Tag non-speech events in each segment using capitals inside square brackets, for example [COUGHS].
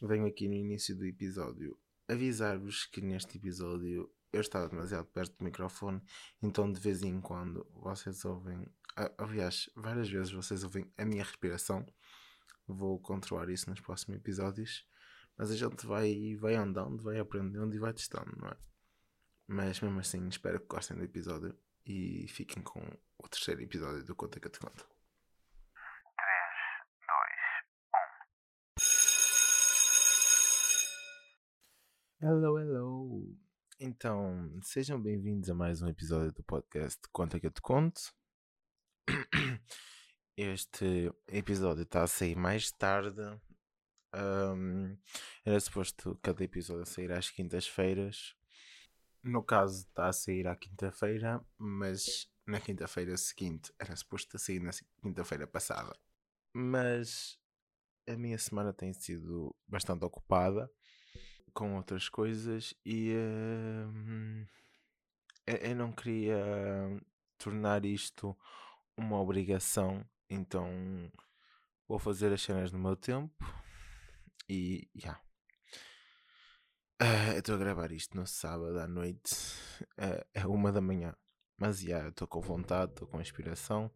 venho aqui no início do episódio avisar-vos que neste episódio eu estava demasiado perto do microfone, então de vez em quando vocês ouvem, aliás, várias vezes vocês ouvem a minha respiração. Vou controlar isso nos próximos episódios, mas a gente vai, vai andando, vai aprendendo e vai testando, não é? Mas mesmo assim, espero que gostem do episódio e fiquem com o terceiro episódio do Conta que eu te conto. Hello, hello! Então, sejam bem-vindos a mais um episódio do podcast Conta que eu te conto. [CLEARS THROAT] Este episódio está a sair mais tarde. Um, era suposto cada episódio sair às quintas-feiras. No caso, está a sair à quinta-feira, mas na quinta-feira seguinte era suposto sair na quinta-feira passada. Mas a minha semana tem sido bastante ocupada com outras coisas e uh, eu não queria tornar isto uma obrigação, então vou fazer as cenas no meu tempo e já. Yeah. Uh, estou a gravar isto no sábado à noite, uh, é uma da manhã, mas já estou com vontade, estou com inspiração.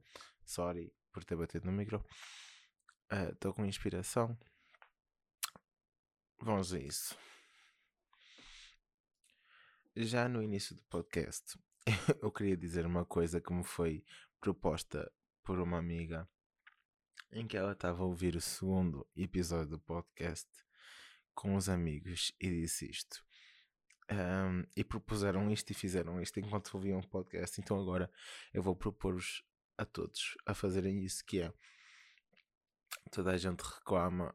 Sorry por ter batido no micro. Estou uh, com inspiração. Vamos a isso. Já no início do podcast, [LAUGHS] eu queria dizer uma coisa que me foi proposta por uma amiga em que ela estava a ouvir o segundo episódio do podcast com os amigos e disse isto. Um, e propuseram isto e fizeram isto enquanto ouviam o podcast. Então agora eu vou propor-vos a todos a fazerem isso que é toda a gente reclama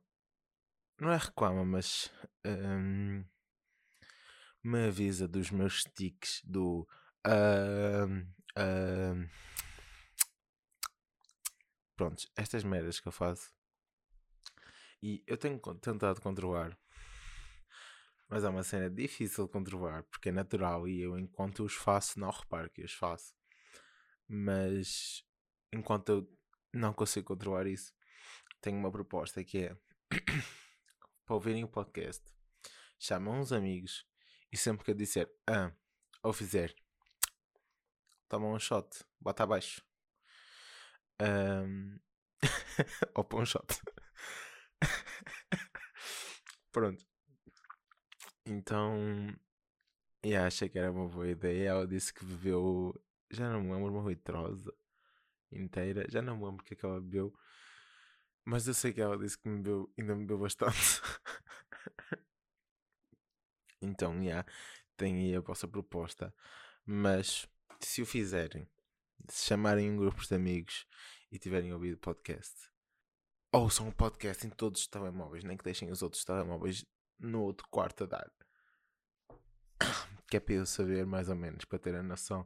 não é reclama, mas um, me avisa dos meus sticks do uh, uh, pronto, estas merdas que eu faço. E eu tenho tentado controlar mas é uma cena difícil de controlar porque é natural e eu enquanto os faço não reparo que os faço. Mas enquanto eu não consigo controlar isso tenho uma proposta que é [COUGHS] para ouvirem o podcast chamam uns amigos e sempre que eu disser ah, ou fizer toma um shot, bota abaixo um... [LAUGHS] ou põe um shot [LAUGHS] pronto então, e acha que era uma boa ideia. Ela disse que bebeu, já não me lembro, uma vitrosa inteira. Já não me lembro o que é que ela bebeu. Mas eu sei que ela disse que me bebeu, ainda me bebeu bastante. Então, yeah, tem aí a vossa proposta. Mas, se o fizerem, se chamarem um grupo de amigos e tiverem ouvido podcast, ouçam o podcast em todos os telemóveis, nem que deixem os outros telemóveis no outro quarto a dar. [COUGHS] Que é para eu saber mais ou menos, para ter a noção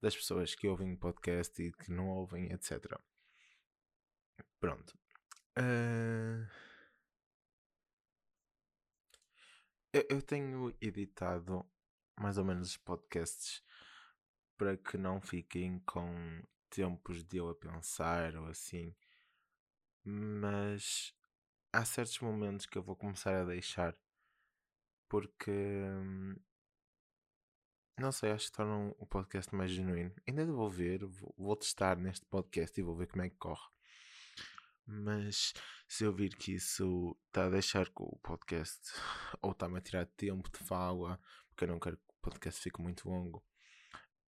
das pessoas que ouvem o podcast e que não ouvem, etc. Pronto. Uh... Eu, eu tenho editado mais ou menos os podcasts para que não fiquem com tempos de eu a pensar ou assim. Mas há certos momentos que eu vou começar a deixar porque hum, não sei, acho que tornam o podcast mais genuíno. Ainda vou ver, vou, vou testar neste podcast e vou ver como é que corre. Mas se eu vir que isso está a deixar que o podcast [LAUGHS] ou está-me a tirar tempo de fala, porque eu não quero que o podcast fique muito longo,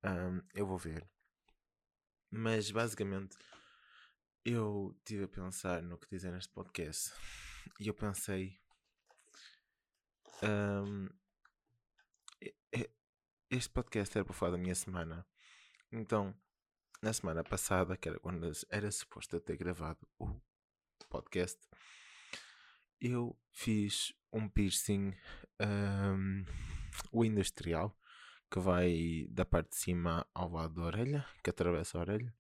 um, eu vou ver. Mas basicamente eu estive a pensar no que dizer neste podcast e eu pensei um, este podcast era para falar da minha semana. Então, na semana passada, que era quando era suposto eu ter gravado o podcast, eu fiz um piercing, um, o industrial, que vai da parte de cima ao lado da orelha, que atravessa a orelha.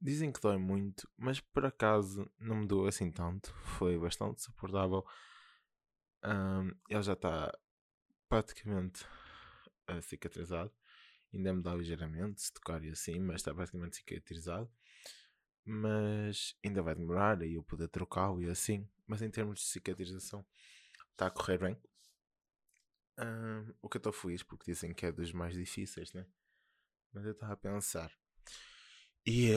Dizem que dói muito, mas por acaso não me doeu assim tanto. Foi bastante suportável. Um, ele já está praticamente uh, cicatrizado. Ainda me dá ligeiramente, se tocar e assim, mas está praticamente cicatrizado. Mas ainda vai demorar e eu poder trocá-lo e assim. Mas em termos de cicatrização, está a correr bem. o que eu estou feliz porque dizem que é dos mais difíceis, né? Mas eu estava a pensar. E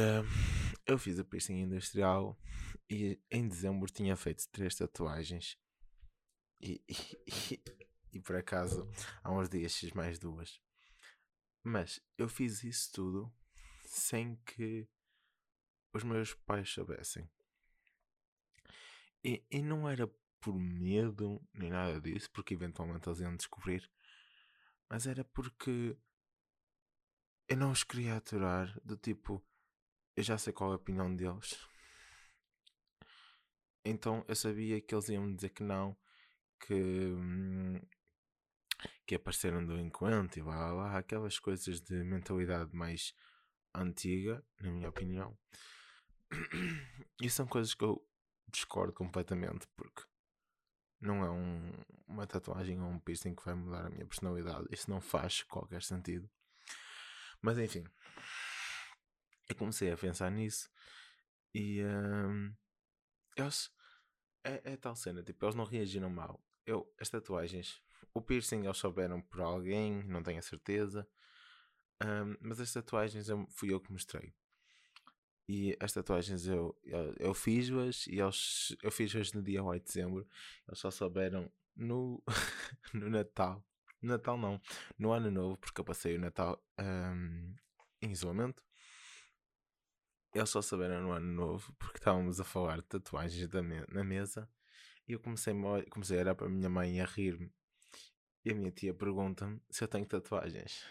eu fiz a piercing industrial e em dezembro tinha feito três tatuagens. E, e, e, [LAUGHS] e por acaso há uns dias fiz mais duas. Mas eu fiz isso tudo sem que os meus pais soubessem. E, e não era por medo nem nada disso, porque eventualmente eles iam descobrir, mas era porque eu não os queria aturar. Do tipo, eu já sei qual é a opinião deles. Então eu sabia que eles iam me dizer que não, que, hum, que apareceram delinquente e lá, lá, lá, aquelas coisas de mentalidade mais antiga, na minha opinião. [COUGHS] E são coisas que eu discordo completamente, porque não é um, uma tatuagem ou um piercing que vai mudar a minha personalidade. Isso não faz qualquer sentido. Mas enfim, eu comecei a pensar nisso e um, eles. É, é tal cena, tipo, eles não reagiram mal. Eu, as tatuagens, o piercing eles souberam por alguém, não tenho a certeza. Um, mas as tatuagens eu, fui eu que mostrei. E as tatuagens eu, eu, eu fiz-as e eles, eu fiz-as no dia 8 de dezembro. Eles só souberam no, [LAUGHS] no Natal. Natal não, no Ano Novo, porque eu passei o Natal um, em isolamento. Eles só souberam no Ano Novo, porque estávamos a falar de tatuagens me na mesa. E eu comecei, comecei a olhar para a minha mãe a rir-me. E a minha tia pergunta-me se eu tenho tatuagens.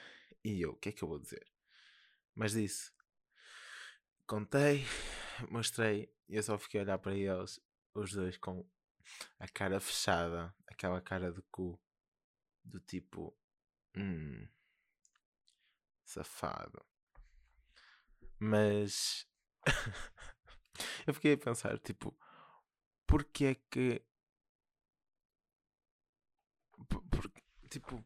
E eu, o que é que eu vou dizer? Mas disse, contei, [SIGHS] mostrei, e eu só fiquei a olhar para eles, os dois com a cara fechada, aquela cara de cu, do tipo, hum, safado. Mas [LAUGHS] eu fiquei a pensar, tipo, porque é que. Por, por, tipo,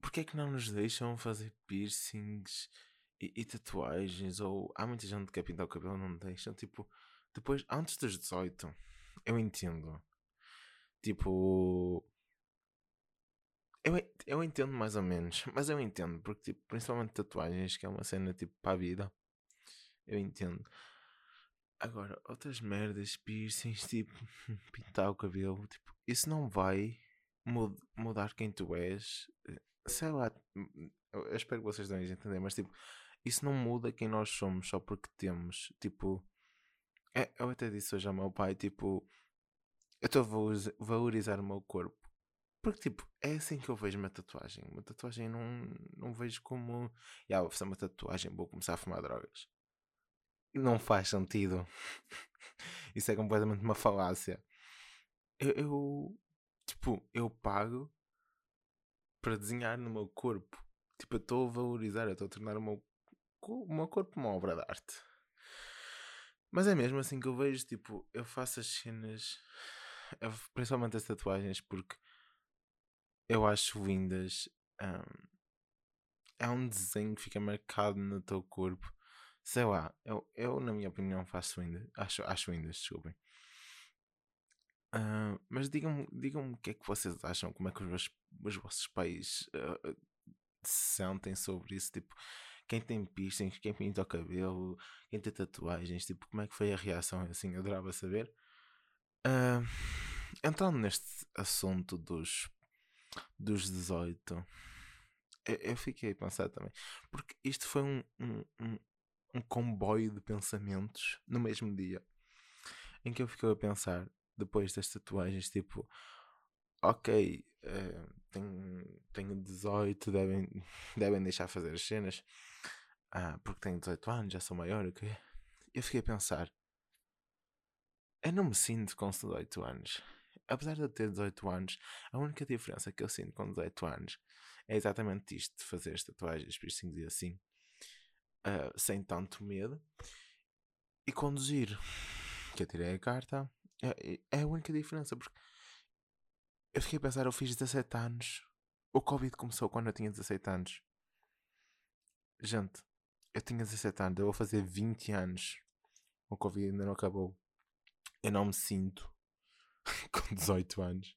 porque é que não nos deixam fazer piercings e, e, tatuagens? Ou há muita gente que quer pintar o cabelo não deixam. Tipo, depois, antes dos 18, eu entendo. Tipo. Eu, eu entendo mais ou menos, [LAUGHS] mas eu entendo, porque tipo, principalmente tatuagens, que é uma cena tipo para a vida. Eu entendo. Agora, outras merdas, piercings, tipo, [LAUGHS] pintar o cabelo, tipo, isso não vai mud mudar quem tu és. Sei lá, eu espero que vocês a entender, mas tipo, isso não muda quem nós somos só porque temos, tipo, é, eu até disse hoje ao meu pai, tipo, eu estou a valorizar o meu corpo. Porque, tipo, é assim que eu vejo uma tatuagem. Uma tatuagem não, não vejo como. Ah, vou fazer uma tatuagem, vou começar a fumar drogas não faz sentido. [LAUGHS] Isso é completamente uma falácia. Eu, eu, tipo, eu pago para desenhar no meu corpo. Tipo, eu estou a valorizar, eu estou a tornar o meu, o meu corpo uma obra de arte. Mas é mesmo assim que eu vejo, tipo, eu faço as cenas, principalmente as tatuagens, porque eu acho lindas. Um, é um desenho que fica marcado no teu corpo Sei lá, eu, eu na minha opinião faço ainda. Acho, acho ainda, desculpem. Uh, mas digam-me digam o que é que vocês acham, como é que os, os vossos pais uh, se sentem sobre isso, tipo, quem tem piercings, quem pinta o cabelo, quem tem tatuagens, tipo, como é que foi a reação, assim, eu adorava saber. Uh, entrando neste assunto dos, dos 18, eu, eu fiquei a pensar também, porque isto foi um, um, um comboio de pensamentos no mesmo dia em que eu fiquei a pensar depois das tatuagens tipo ok uh, tenho, tenho 18 devem, [LAUGHS] devem deixar fazer as cenas ah, porque tenho 18 anos já sou maior eu fiquei a pensar eu não me sinto com 18 anos apesar de eu ter 18 anos a única diferença que eu sinto com 18 anos é exatamente isto de fazer tatuagens piercings e assim uh, sem tanto medo e conduzir. Que eu tirei a carta. É, é a única diferença. Porque eu fiquei a pensar, eu fiz 17 anos. O Covid começou quando eu tinha 17 anos. Gente, eu tinha 17 anos, eu vou fazer 20 anos. O Covid ainda não acabou. Eu não me sinto [LAUGHS] com 18 anos.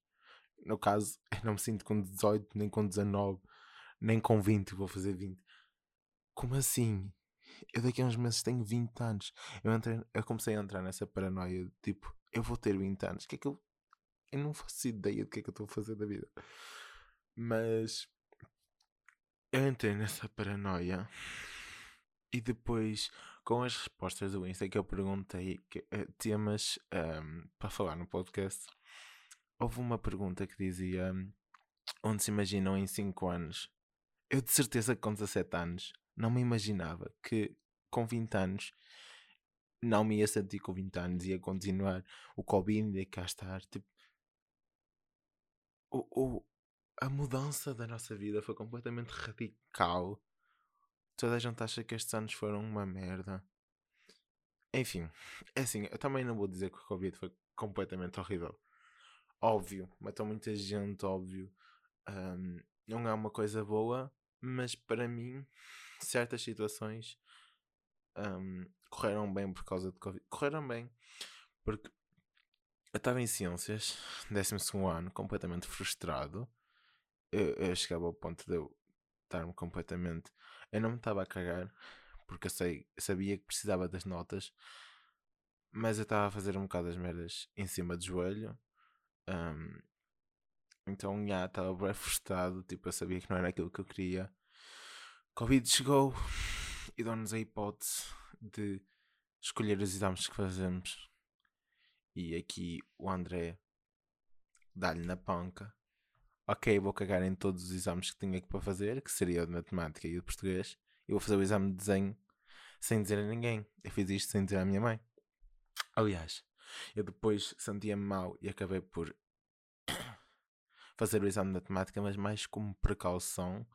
No caso, eu não me sinto com 18, nem com 19, nem com 20, vou fazer 20. Como assim? Eu daqui a uns meses tenho 20 anos. Eu, entrei, eu comecei a entrar nessa paranoia, tipo, eu vou ter 20 anos. O que é que eu. Eu não faço ideia do que é que eu estou a fazer da vida. Mas. Eu entrei nessa paranoia. E depois, com as respostas do Insta que eu perguntei que, uh, temas um, para falar no podcast, houve uma pergunta que dizia onde se imaginam em 5 anos. Eu de certeza que com 17 anos não me imaginava que com 20 anos não me ia sentir com 20 anos, ia continuar o Covid, ia cá estar. Tipo, o, o, a mudança da nossa vida foi completamente radical. Toda a gente acha que estes anos foram uma merda. Enfim, [LAUGHS] é assim, eu também não vou dizer que o Covid foi completamente horrível. Óbvio, matou muita gente, óbvio. Um, não é uma coisa boa, mas para mim, [LAUGHS] certas situações um, correram bem por causa de Covid. Correram bem, porque eu estava em ciências, [LAUGHS] 12 ano, completamente frustrado. Eu, eu, chegava ao ponto de eu estar-me completamente. Eu não me estava a cagar, porque eu sei, sabia que precisava das notas, mas eu estava a fazer um bocado as merdas em cima do joelho. Um, então, já, estava bem frustrado. Tipo, eu sabia que não era aquilo que eu queria. Covid chegou e deu-nos a hipótese de escolher os exames que fazemos. E aqui o André dá-lhe na panca. Ok, vou cagar em todos os exames que tinha aqui para fazer, que seria de matemática e de português. E vou fazer o exame de desenho sem dizer a ninguém. Eu fiz isto sem dizer à minha mãe. Aliás, eu depois sentia-me mal e acabei por [COUGHS] fazer o exame de matemática, mas mais como precaução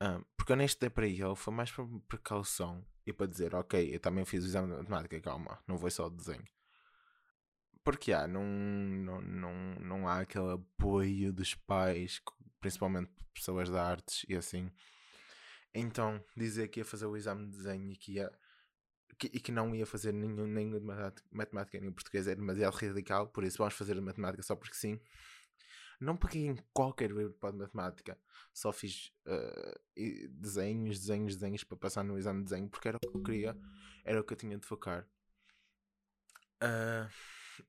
ah, porque eu nem estudei para ele, foi mais por precaução e para dizer, ok, eu também fiz o exame de matemática, calma, não foi só o desenho. Porque há, não, não, não, não há aquele apoio dos pais, principalmente pessoas de artes e assim. Então, dizer que ia fazer o exame de desenho e que, ia, que, e que não ia fazer nenhum, nenhum de matemática nem português é demasiado radical, por isso vamos fazer matemática só porque sim. Não peguei em qualquer livro de matemática. Só fiz uh, desenhos, desenhos, desenhos para passar no exame de desenho porque era o que eu queria, era o que eu tinha de focar. Uh,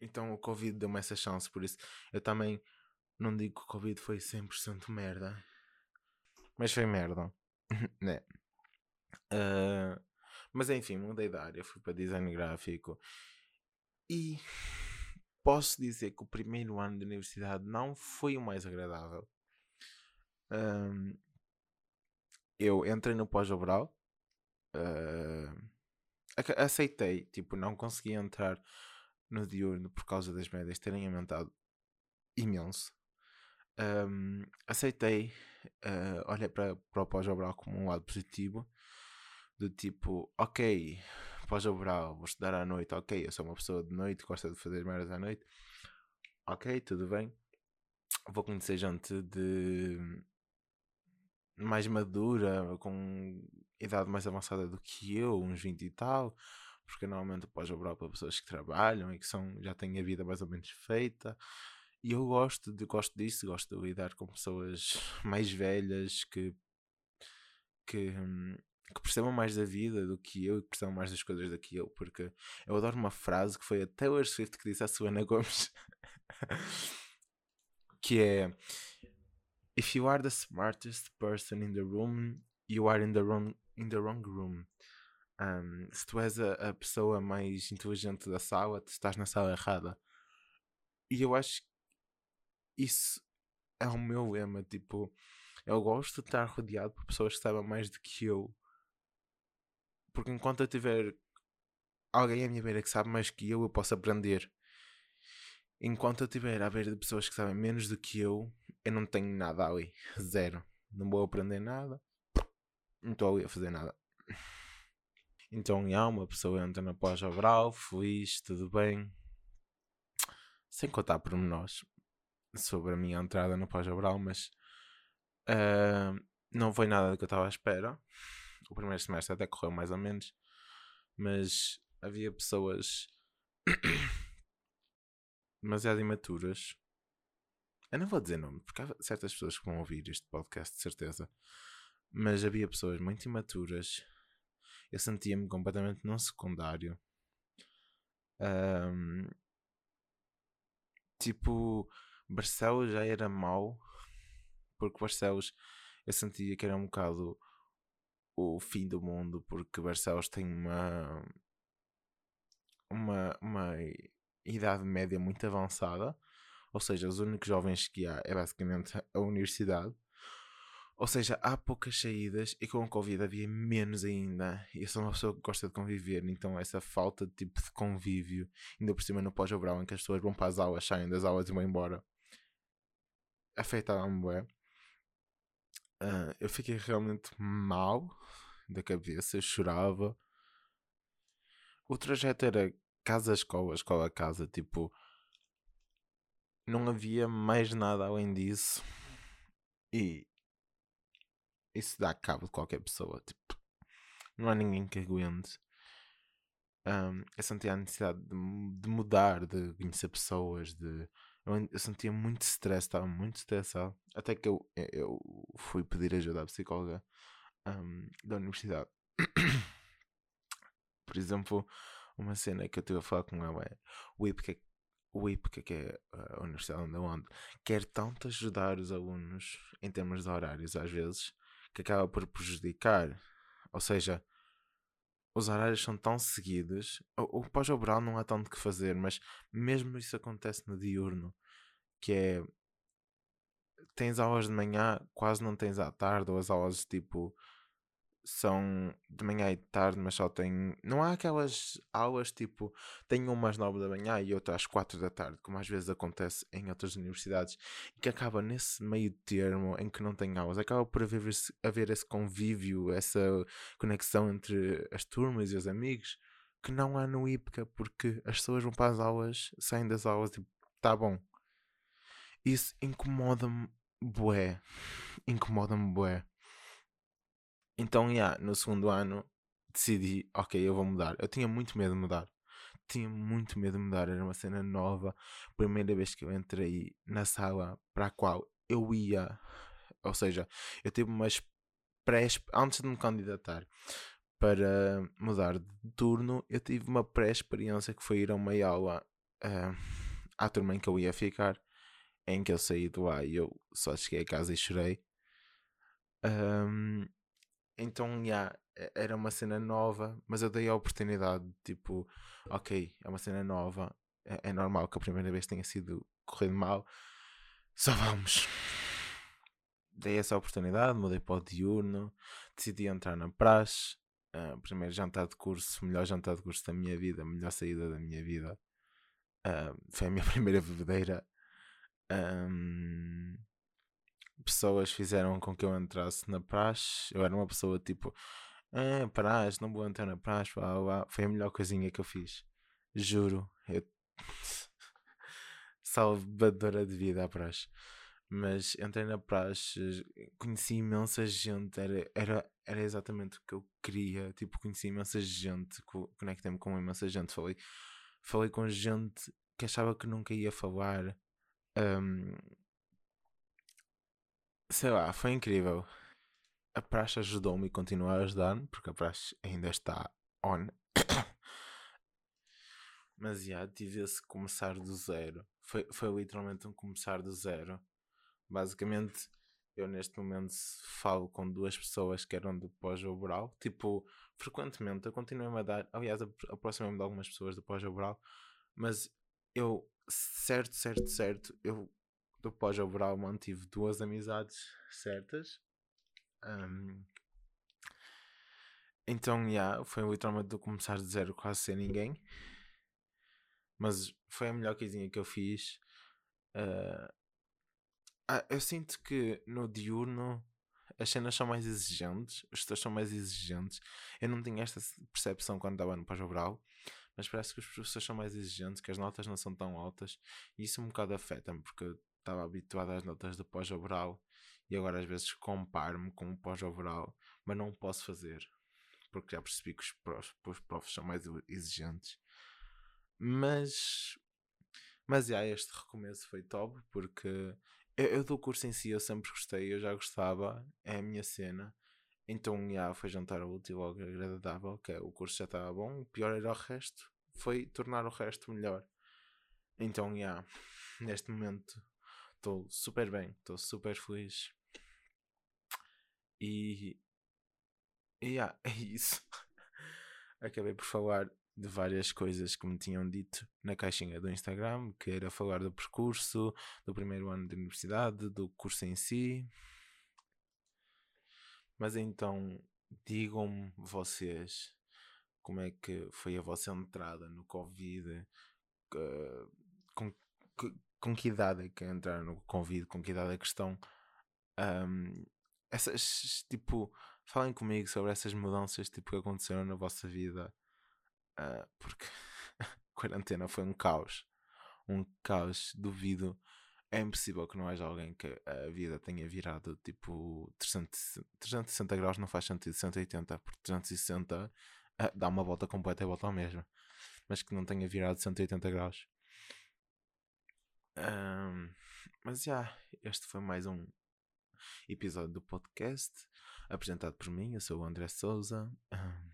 então o Covid deu-me essa chance, por isso eu também não digo que o Covid foi 100% merda, mas foi merda, [LAUGHS] né? Uh, mas enfim, mudei de área, fui para design gráfico e posso dizer que o primeiro ano de universidade não foi o mais agradável. Um, eu entrei no pós-obral, uh, aceitei, tipo, não consegui entrar no diurno por causa das médias terem aumentado imenso. Um, aceitei, uh, olhei para, para o pós-obral como um lado positivo, do tipo, ok, pós-obral, vou estudar à noite, ok, eu sou uma pessoa de noite, gosta de fazer merdas à noite, ok, tudo bem. Vou conhecer gente de mais madura, com idade mais avançada do que eu, uns 20 e tal, porque normalmente pós-obral para pessoas que trabalham e que são, já têm a vida mais ou menos feita. E eu gosto, de, gosto disso, gosto de lidar com pessoas [LAUGHS] mais velhas que, que, hum, que percebam mais da vida do que eu e que percebam mais das coisas do que eu, porque eu adoro uma frase que foi a Taylor Swift que disse à Suana Gomes [LAUGHS] que é If you are the smartest person in the room, you are in the wrong, in the wrong room. Um, se tu és a, a, pessoa mais inteligente da sala, tu estás na sala errada. E eu acho que isso é o meu lema. Tipo, eu gosto de estar rodeado por pessoas que sabem mais do que eu porque enquanto eu tiver alguém à minha beira que sabe mais que eu, eu posso aprender. Enquanto eu tiver à beira de pessoas que sabem menos do que eu, eu não tenho nada ali. [LAUGHS] Zero. Não vou aprender nada. Não estou ali a fazer nada. Então, há uma pessoa entra na pós-obral, feliz, tudo bem. Sem contar pormenores sobre a minha entrada no pós-obral, mas uh, não foi nada do que eu estava à espera. o primeiro semestre até correu mais ou menos, mas havia pessoas [COUGHS] demasiado imaturas. Eu não vou dizer nome, porque há certas pessoas que vão ouvir este podcast, de certeza. Mas havia pessoas muito imaturas. Eu sentia-me completamente num secundário. Um, tipo, Barcelos já era mau, porque Barcelos eu sentia que era um bocado o fim do mundo, porque Barcelos tem uma, uma, uma idade média muito avançada, ou seja, os únicos jovens que há é basicamente a universidade. Ou seja, há poucas saídas e com a Covid havia menos ainda. E eu sou uma pessoa que gosta de conviver, então essa falta de tipo de convívio, ainda por cima no pós-obral, em que as pessoas vão para as aulas, saem das aulas e vão embora, afetava-me bem. Uh, eu fiquei realmente mal da cabeça, chorava. O trajeto era casa-escola, escola-casa, tipo, não havia mais nada além disso. E isso dá cabo de qualquer pessoa, tipo, não há ninguém que aguente. Um, eu sentia a necessidade de, de mudar, de conhecer pessoas, de eu, eu sentia muito stress, estava muito estressado. Até que eu, eu fui pedir ajuda à psicóloga um, da universidade. [COUGHS] Por exemplo, uma cena que eu estive a falar com ela é o IPCA, o IPCA que é a Universidade onde eu ando, quer tanto ajudar os alunos em termos de horários, às vezes, que acaba por prejudicar. Ou seja, os horários são tão seguidos, o, o pós-obral não há tanto que fazer, mas mesmo isso acontece no diurno, que é tens aulas de manhã, quase não tens à tarde, ou as aulas tipo são de manhã e de tarde, mas só tem. Não há aquelas aulas tipo. Tem uma às 9 da manhã e outra às 4 da tarde, como às vezes acontece em outras universidades, e que acaba nesse meio termo em que não tem aulas. Acaba por haver esse, haver esse convívio, essa conexão entre as turmas e os amigos, que não há no IPCA, porque as pessoas vão para as aulas, saem das aulas e tá bom. Isso incomoda-me bué. [LAUGHS] Incomoda-me bué. Então, yeah, no segundo ano decidi, ok, eu vou mudar. Eu tinha muito medo de mudar. Tinha muito medo de mudar. Era uma cena nova. Primeira vez que eu entrei na sala para a qual eu ia. Ou seja, eu tive umas pré antes de me candidatar para mudar de turno, eu tive uma pré-experiência que foi ir a uma aula uh, à turma em que eu ia ficar, em que eu saí do lá e eu só cheguei a casa e chorei. Um, então, yeah, era uma cena nova, mas eu dei a oportunidade, tipo, ok, é uma cena nova, é, é normal que a primeira vez tenha sido correndo mal, [LAUGHS] só vamos. Dei essa oportunidade, mudei para o diurno, decidi entrar na praxe, uh, primeiro jantar de curso, melhor jantar de curso da minha vida, melhor saída da minha vida. Uh, foi a minha [LAUGHS] primeira bebedeira. Um, pessoas fizeram com que eu entrasse na praxe. Eu era uma pessoa tipo, ah, praxe, não vou entrar na praxe. Foi a melhor coisinha que eu fiz. Juro. Eu... [LAUGHS] Salvadora de vida a praxe. Mas entrei na praxe, conheci imensa gente, era, era, era exatamente o que eu queria. Tipo, conheci imensa gente, conectei-me com imensa gente. Falei, falei com gente que achava que nunca ia falar. Um, sei lá, foi incrível. A praxe ajudou-me e continua a ajudar-me, porque a praxe ainda está on. [COUGHS] Mas já tive esse começar do zero. Foi, foi literalmente um começar do zero. Basicamente, eu neste momento falo com duas pessoas que eram do pós-obral. Tipo, frequentemente eu continuo a dar. Aliás, aproximei-me de algumas pessoas do pós-obral. Mas eu, certo, certo, certo, eu do pós-obral mantive duas amizades certas. Um, então, já, yeah, foi literalmente do começar de zero, quase sem ninguém. Mas foi a melhor coisinha que eu fiz. Uh, ah, eu sinto que no diurno as cenas são mais exigentes, os tutores são mais exigentes. Eu não tinha esta percepção quando estava no pós-obral, mas parece que os professores são mais exigentes, que as notas não são tão altas, e isso um bocado afeta-me, porque estava habituado às notas do pós-obral E agora às vezes comparo-me com o pós-overall, mas não posso fazer. Porque já percebi que os profs, os profs são mais exigentes. Mas. Mas já, este recomeço foi top porque eu, eu, do curso em si eu sempre gostei, eu já gostava, é a minha cena. Então já foi jantar o útil ao agradável, que é, o curso já estava bom, o pior era o resto, foi tornar o resto melhor. Então já, neste momento estou super bem, estou super feliz. E, e yeah, [LAUGHS] é isso. Acabei por falar de várias coisas que me tinham dito na caixinha do Instagram, que era falar do percurso, do primeiro ano de universidade, do curso em si. Mas então, digam-me vocês como é que foi a vossa entrada no Covid, com, com que idade é que entraram no Covid, com que idade é que estão. Um, essas, tipo, falem comigo sobre essas mudanças tipo, que aconteceram na vossa vida Uh, porque a [LAUGHS] quarentena foi um caos. Um caos, duvido. É impossível que não haja alguém que a vida tenha virado tipo 360, 360 graus, não faz sentido, 180, porque 360 uh, ah, dá uma volta completa e volta ao mesmo. Mas que não tenha virado 180 graus. Um, mas já, yeah, este foi mais um episódio do podcast apresentado por mim. Eu sou o André Souza. Um,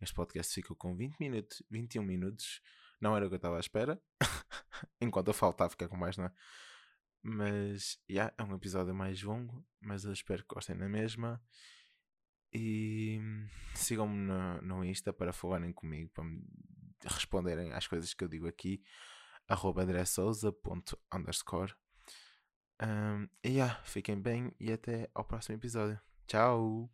este podcast ficou com 20 minutos, 21 minutos. Não era o que eu estava à espera. [LAUGHS] Enquanto eu faltava ficar com mais, não é? Mas, yeah, é um episódio mais longo, mas eu espero que gostem na mesma. E sigam-me no, no Insta para falarem comigo, para me responderem às coisas que eu digo aqui. Arroba andressouza.underscore um, E yeah, fiquem bem e até ao próximo episódio. Tchau!